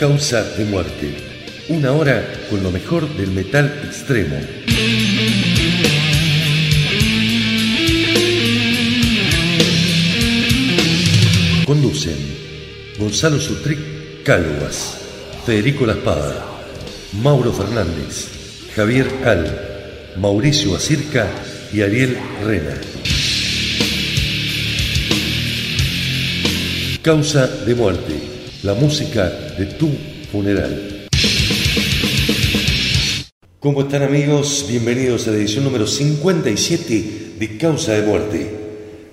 Causa de Muerte. Una hora con lo mejor del metal extremo. Conducen Gonzalo Sutric Cáluas, Federico La Mauro Fernández, Javier Al, Mauricio Acirca y Ariel Rena. Causa de muerte, la música de tu funeral. ¿Cómo están amigos? Bienvenidos a la edición número 57 de Causa de Muerte.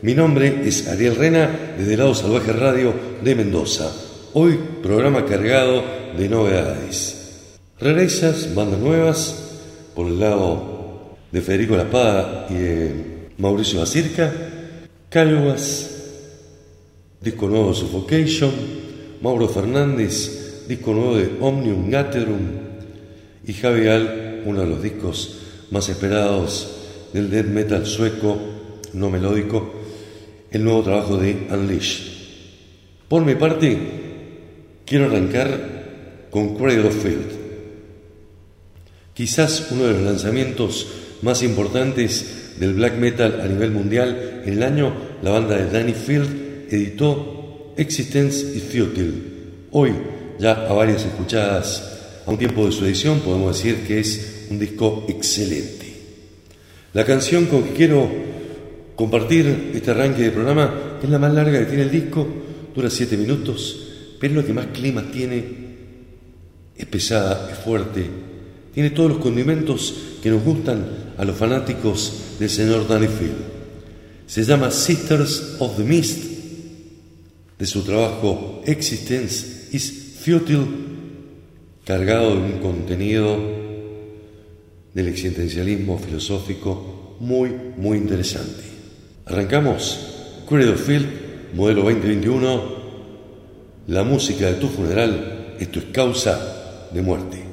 Mi nombre es Ariel Rena, desde Lado Salvaje Radio de Mendoza. Hoy programa cargado de novedades. Rarezas, bandas nuevas, por el lado de Federico La y de Mauricio Bacirca, Calvas, disco nuevo Suffocation, Mauro Fernández, disco nuevo de Omnium Gatherum y Javier uno de los discos más esperados del death metal sueco no melódico, el nuevo trabajo de Unleash. Por mi parte, quiero arrancar con Cradle of Field, quizás uno de los lanzamientos más importantes del black metal a nivel mundial. En el año, la banda de Danny Field editó Existence is Futile. Hoy, ya a varias escuchadas a un tiempo de su edición, podemos decir que es un disco excelente. La canción con que quiero compartir este arranque de programa es la más larga que tiene el disco, dura siete minutos, pero es lo que más clima tiene, es pesada, es fuerte, tiene todos los condimentos que nos gustan a los fanáticos del señor Danny Field. Se llama Sisters of the Mist de su trabajo Existence is Futile, cargado de un contenido del existencialismo filosófico muy, muy interesante. Arrancamos, Cradle Field, modelo 2021, la música de tu funeral, esto es causa de muerte.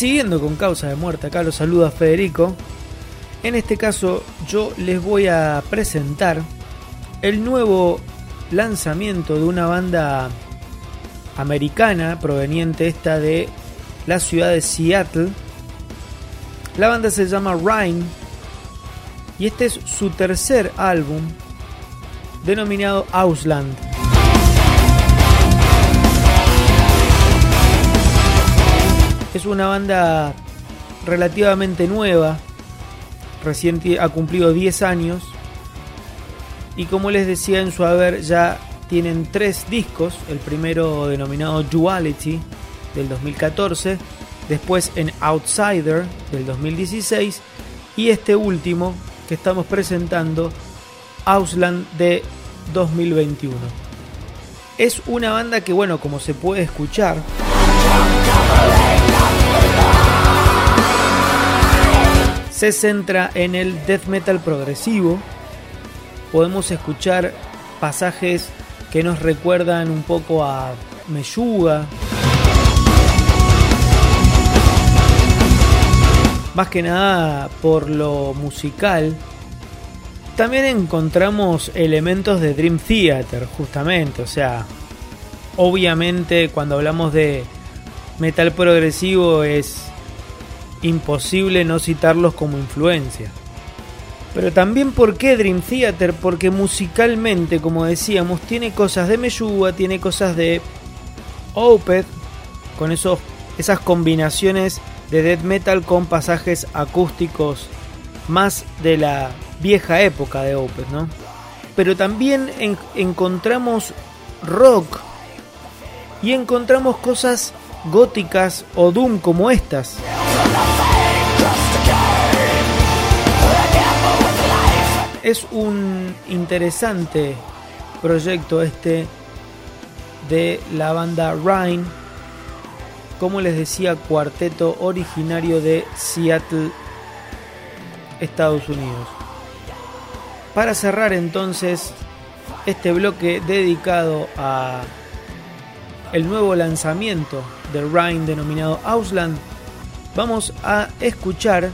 Siguiendo con causa de muerte, acá los saluda Federico. En este caso yo les voy a presentar el nuevo lanzamiento de una banda americana proveniente esta de la ciudad de Seattle. La banda se llama Rhine y este es su tercer álbum denominado Ausland. Es una banda relativamente nueva, recién ha cumplido 10 años y como les decía en su haber ya tienen tres discos, el primero denominado Duality del 2014, después en Outsider del 2016 y este último que estamos presentando, Ausland de 2021. Es una banda que bueno, como se puede escuchar, se centra en el death metal progresivo. Podemos escuchar pasajes que nos recuerdan un poco a Meyuga. Más que nada por lo musical. También encontramos elementos de Dream Theater, justamente. O sea, obviamente cuando hablamos de metal progresivo es imposible no citarlos como influencia. Pero también por qué Dream Theater, porque musicalmente, como decíamos, tiene cosas de Meyuga, tiene cosas de Opeth, con esos, esas combinaciones de death metal con pasajes acústicos más de la vieja época de Opeth, ¿no? Pero también encontramos rock y encontramos cosas góticas o doom como estas. Es un interesante proyecto este de la banda Rhine, como les decía, cuarteto originario de Seattle, Estados Unidos. Para cerrar entonces este bloque dedicado a el nuevo lanzamiento de Rhine denominado Ausland, vamos a escuchar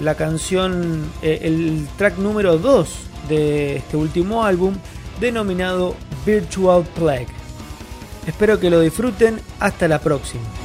la canción, eh, el track número 2 de este último álbum, denominado Virtual Plague. Espero que lo disfruten, hasta la próxima.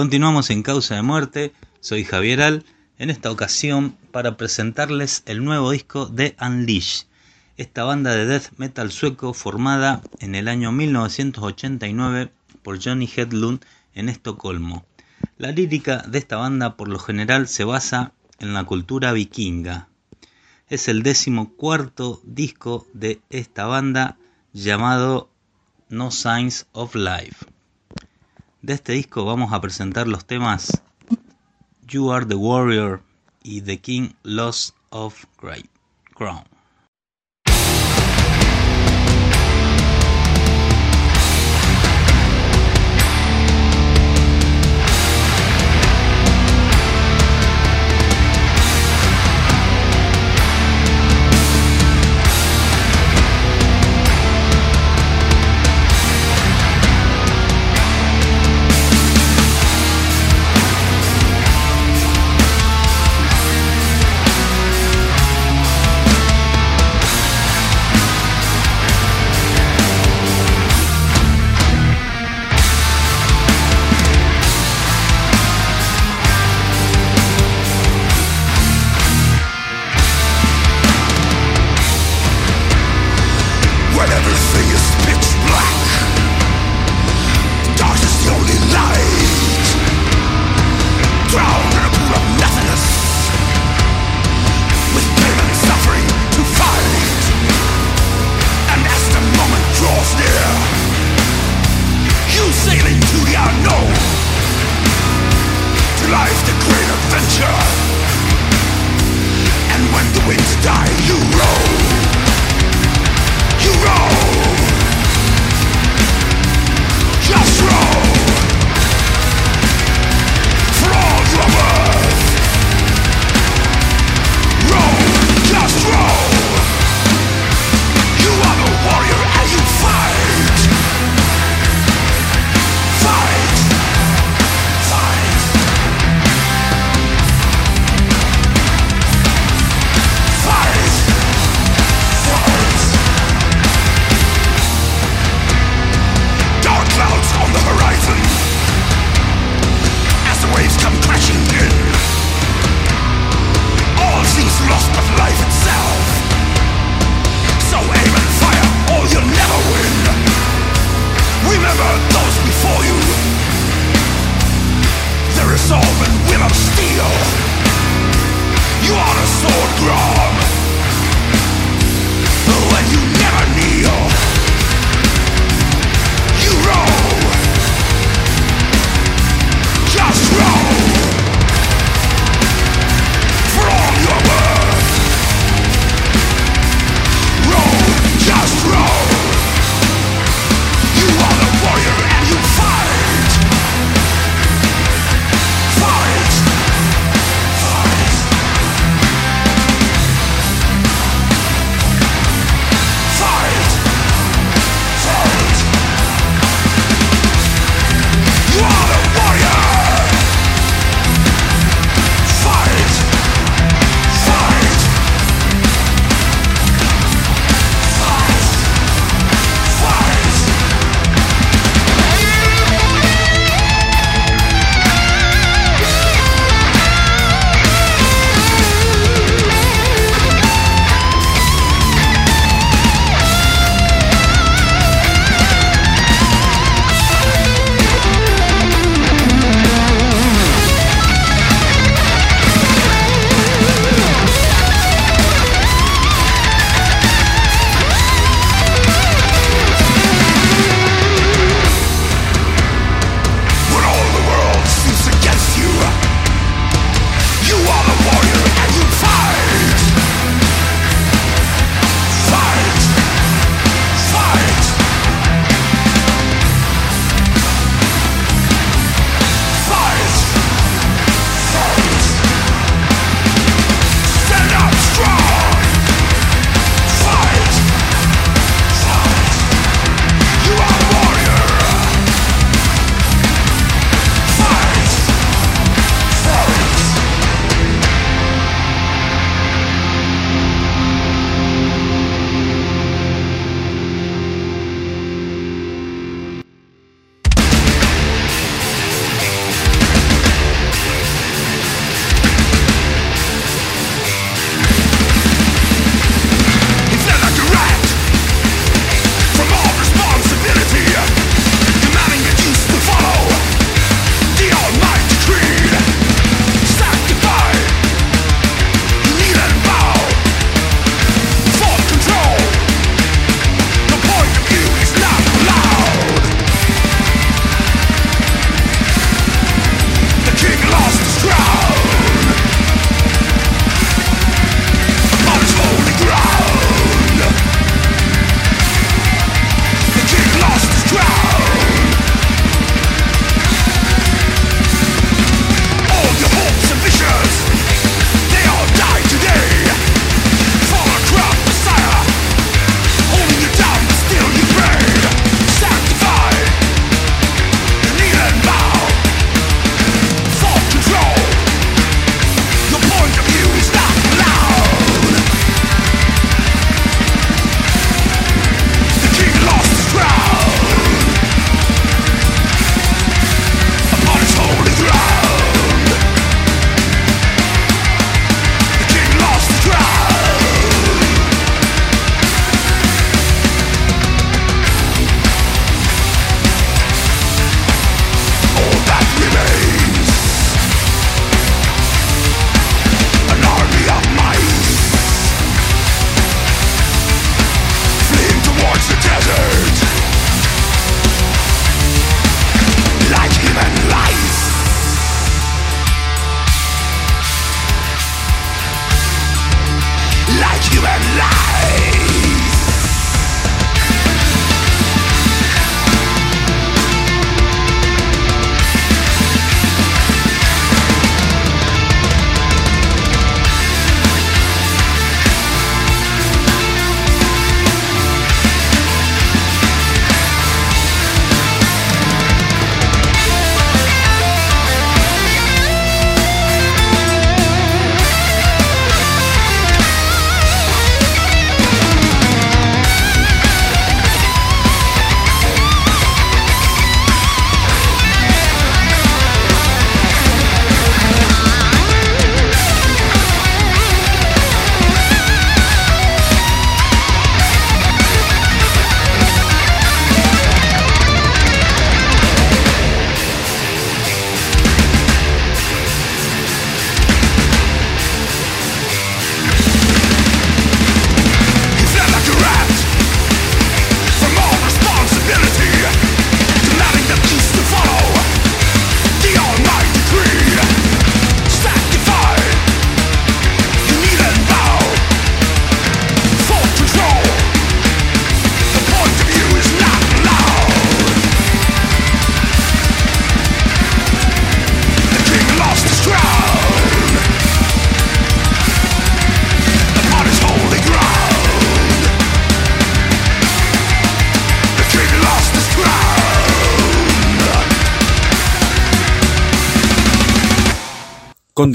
Continuamos en Causa de Muerte. Soy Javier Al, en esta ocasión para presentarles el nuevo disco de Unleash, esta banda de death metal sueco formada en el año 1989 por Johnny Hedlund en Estocolmo. La lírica de esta banda por lo general se basa en la cultura vikinga. Es el décimo cuarto disco de esta banda llamado No Signs of Life. De este disco vamos a presentar los temas You Are the Warrior y The King Lost of Crown.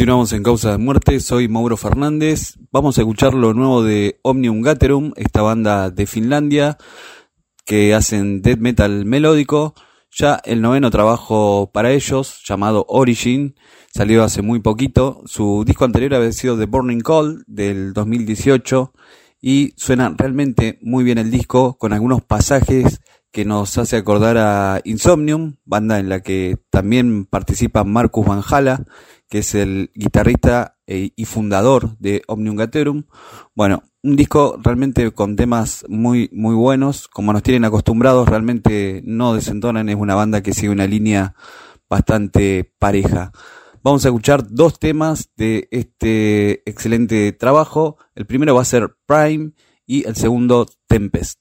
Continuamos en Causa de Muerte, soy Mauro Fernández. Vamos a escuchar lo nuevo de Omnium Gatherum, esta banda de Finlandia que hacen death metal melódico. Ya el noveno trabajo para ellos, llamado Origin, salió hace muy poquito. Su disco anterior había sido The Burning Call del 2018 y suena realmente muy bien el disco con algunos pasajes que nos hace acordar a Insomnium, banda en la que también participa Marcus Van Hala que es el guitarrista eh, y fundador de Omnium Gaterum. Bueno, un disco realmente con temas muy, muy buenos, como nos tienen acostumbrados, realmente no desentonan, es una banda que sigue una línea bastante pareja. Vamos a escuchar dos temas de este excelente trabajo. El primero va a ser Prime y el segundo Tempest.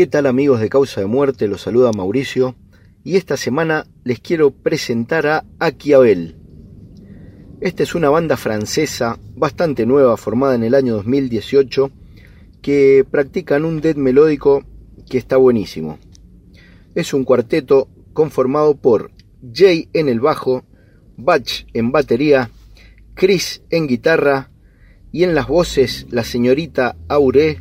¿Qué tal amigos de Causa de Muerte? Los saluda Mauricio y esta semana les quiero presentar a Aquiabel. Esta es una banda francesa bastante nueva formada en el año 2018 que practican un death melódico que está buenísimo. Es un cuarteto conformado por Jay en el bajo, Batch en batería, Chris en guitarra y en las voces la señorita Aure,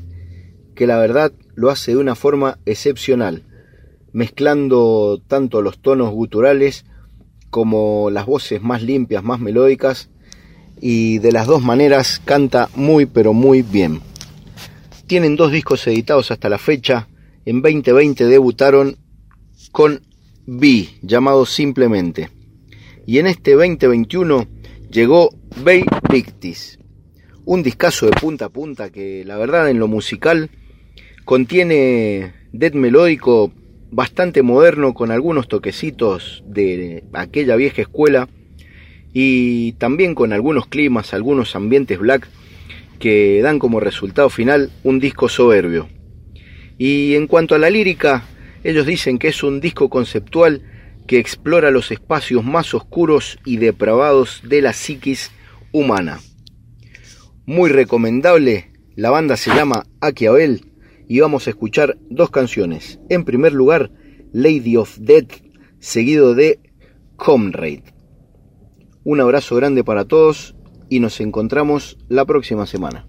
que la verdad lo hace de una forma excepcional, mezclando tanto los tonos guturales como las voces más limpias, más melódicas, y de las dos maneras canta muy pero muy bien. Tienen dos discos editados hasta la fecha, en 2020 debutaron con B, llamado simplemente, y en este 2021 llegó Bay Pictis, un discazo de punta a punta que la verdad en lo musical Contiene death melódico bastante moderno con algunos toquecitos de aquella vieja escuela y también con algunos climas, algunos ambientes black que dan como resultado final un disco soberbio. Y en cuanto a la lírica, ellos dicen que es un disco conceptual que explora los espacios más oscuros y depravados de la psiquis humana. Muy recomendable, la banda se llama Aquiabel y vamos a escuchar dos canciones. En primer lugar, Lady of Death, seguido de Comrade. Un abrazo grande para todos y nos encontramos la próxima semana.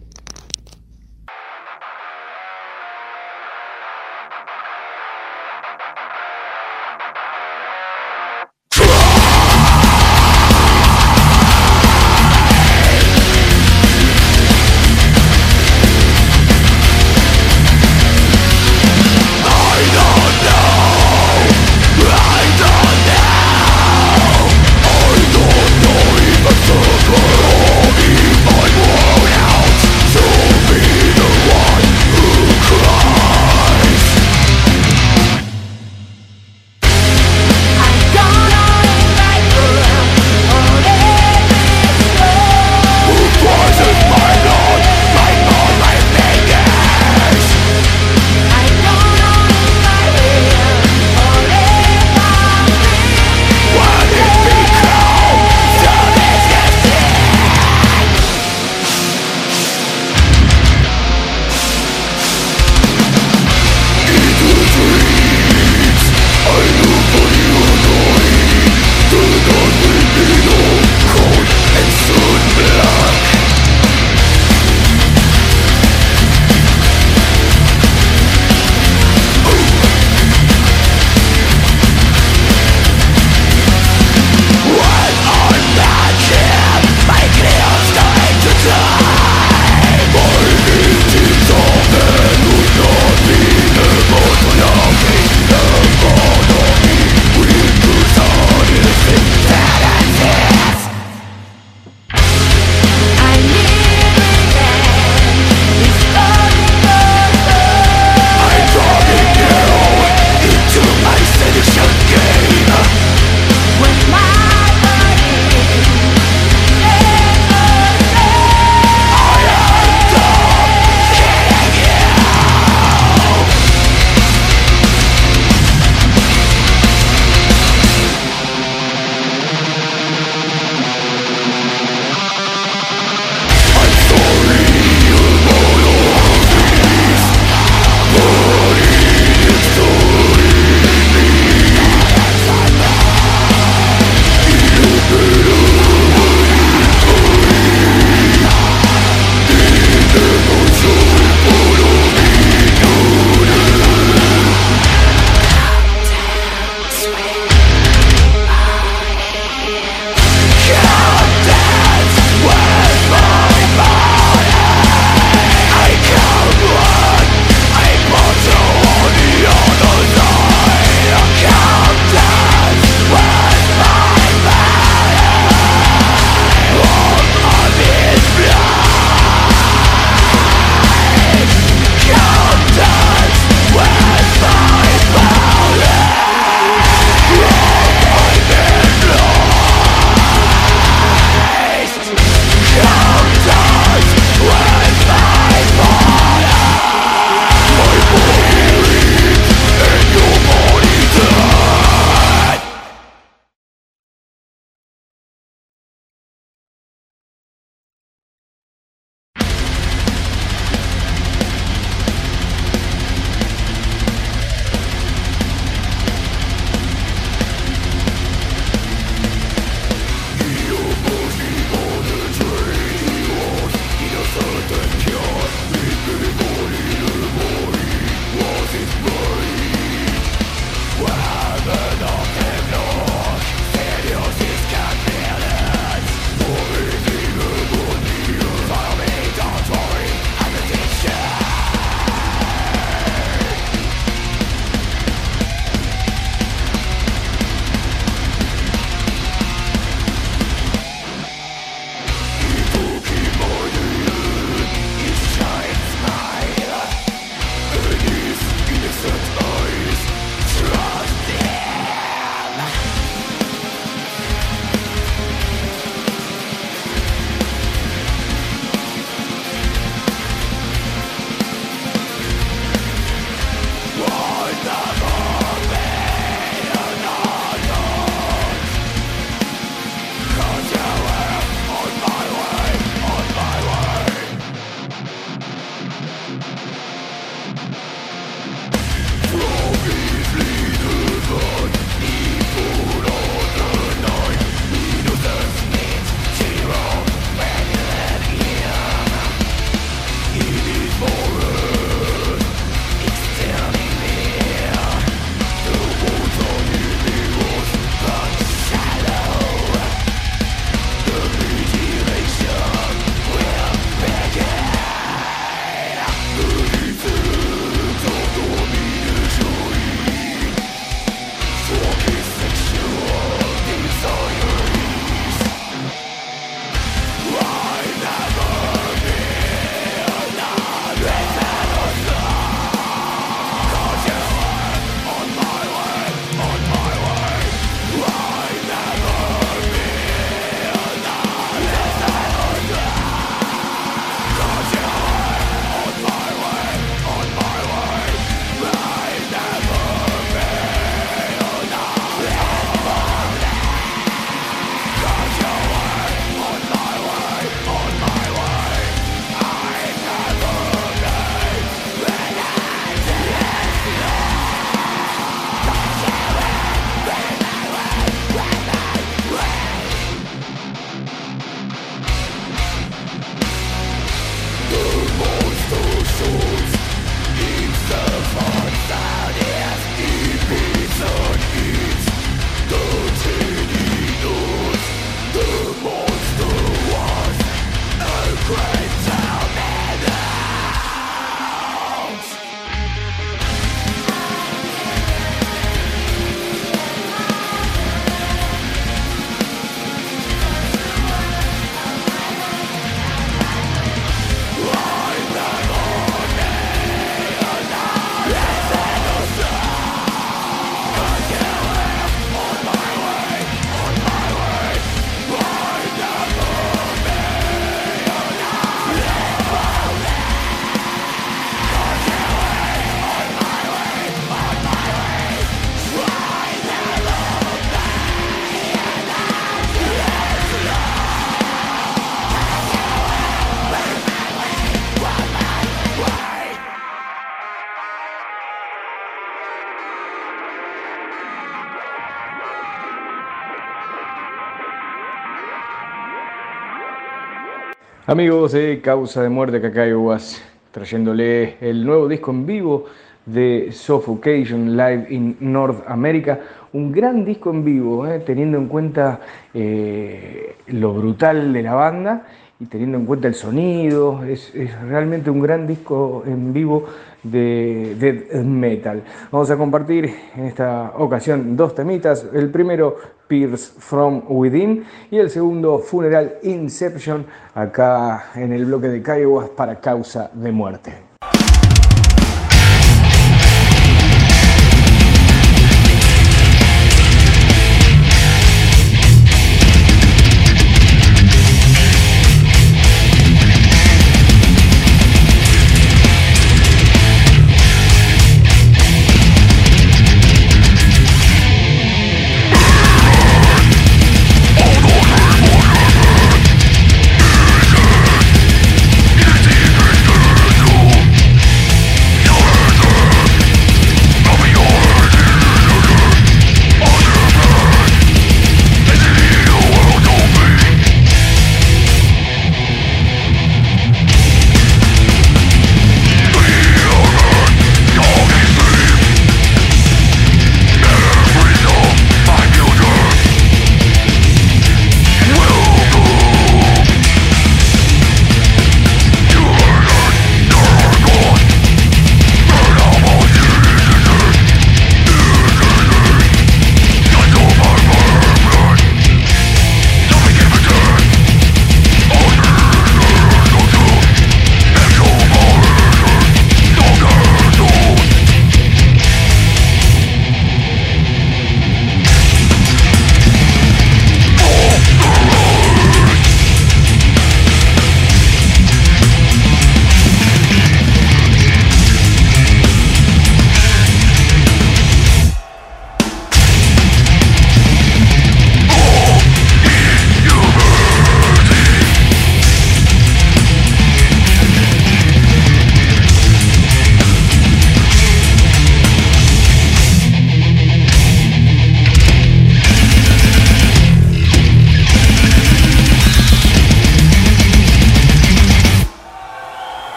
Amigos de Causa de Muerte Cacaiguas, trayéndole el nuevo disco en vivo de Suffocation Live in North America. Un gran disco en vivo, eh, teniendo en cuenta eh, lo brutal de la banda y teniendo en cuenta el sonido. Es, realmente un gran disco en vivo de death metal. Vamos a compartir en esta ocasión dos temitas. El primero, Pierce from Within, y el segundo, Funeral Inception, acá en el bloque de Caiguas para causa de muerte.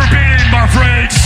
forbidden, my friend.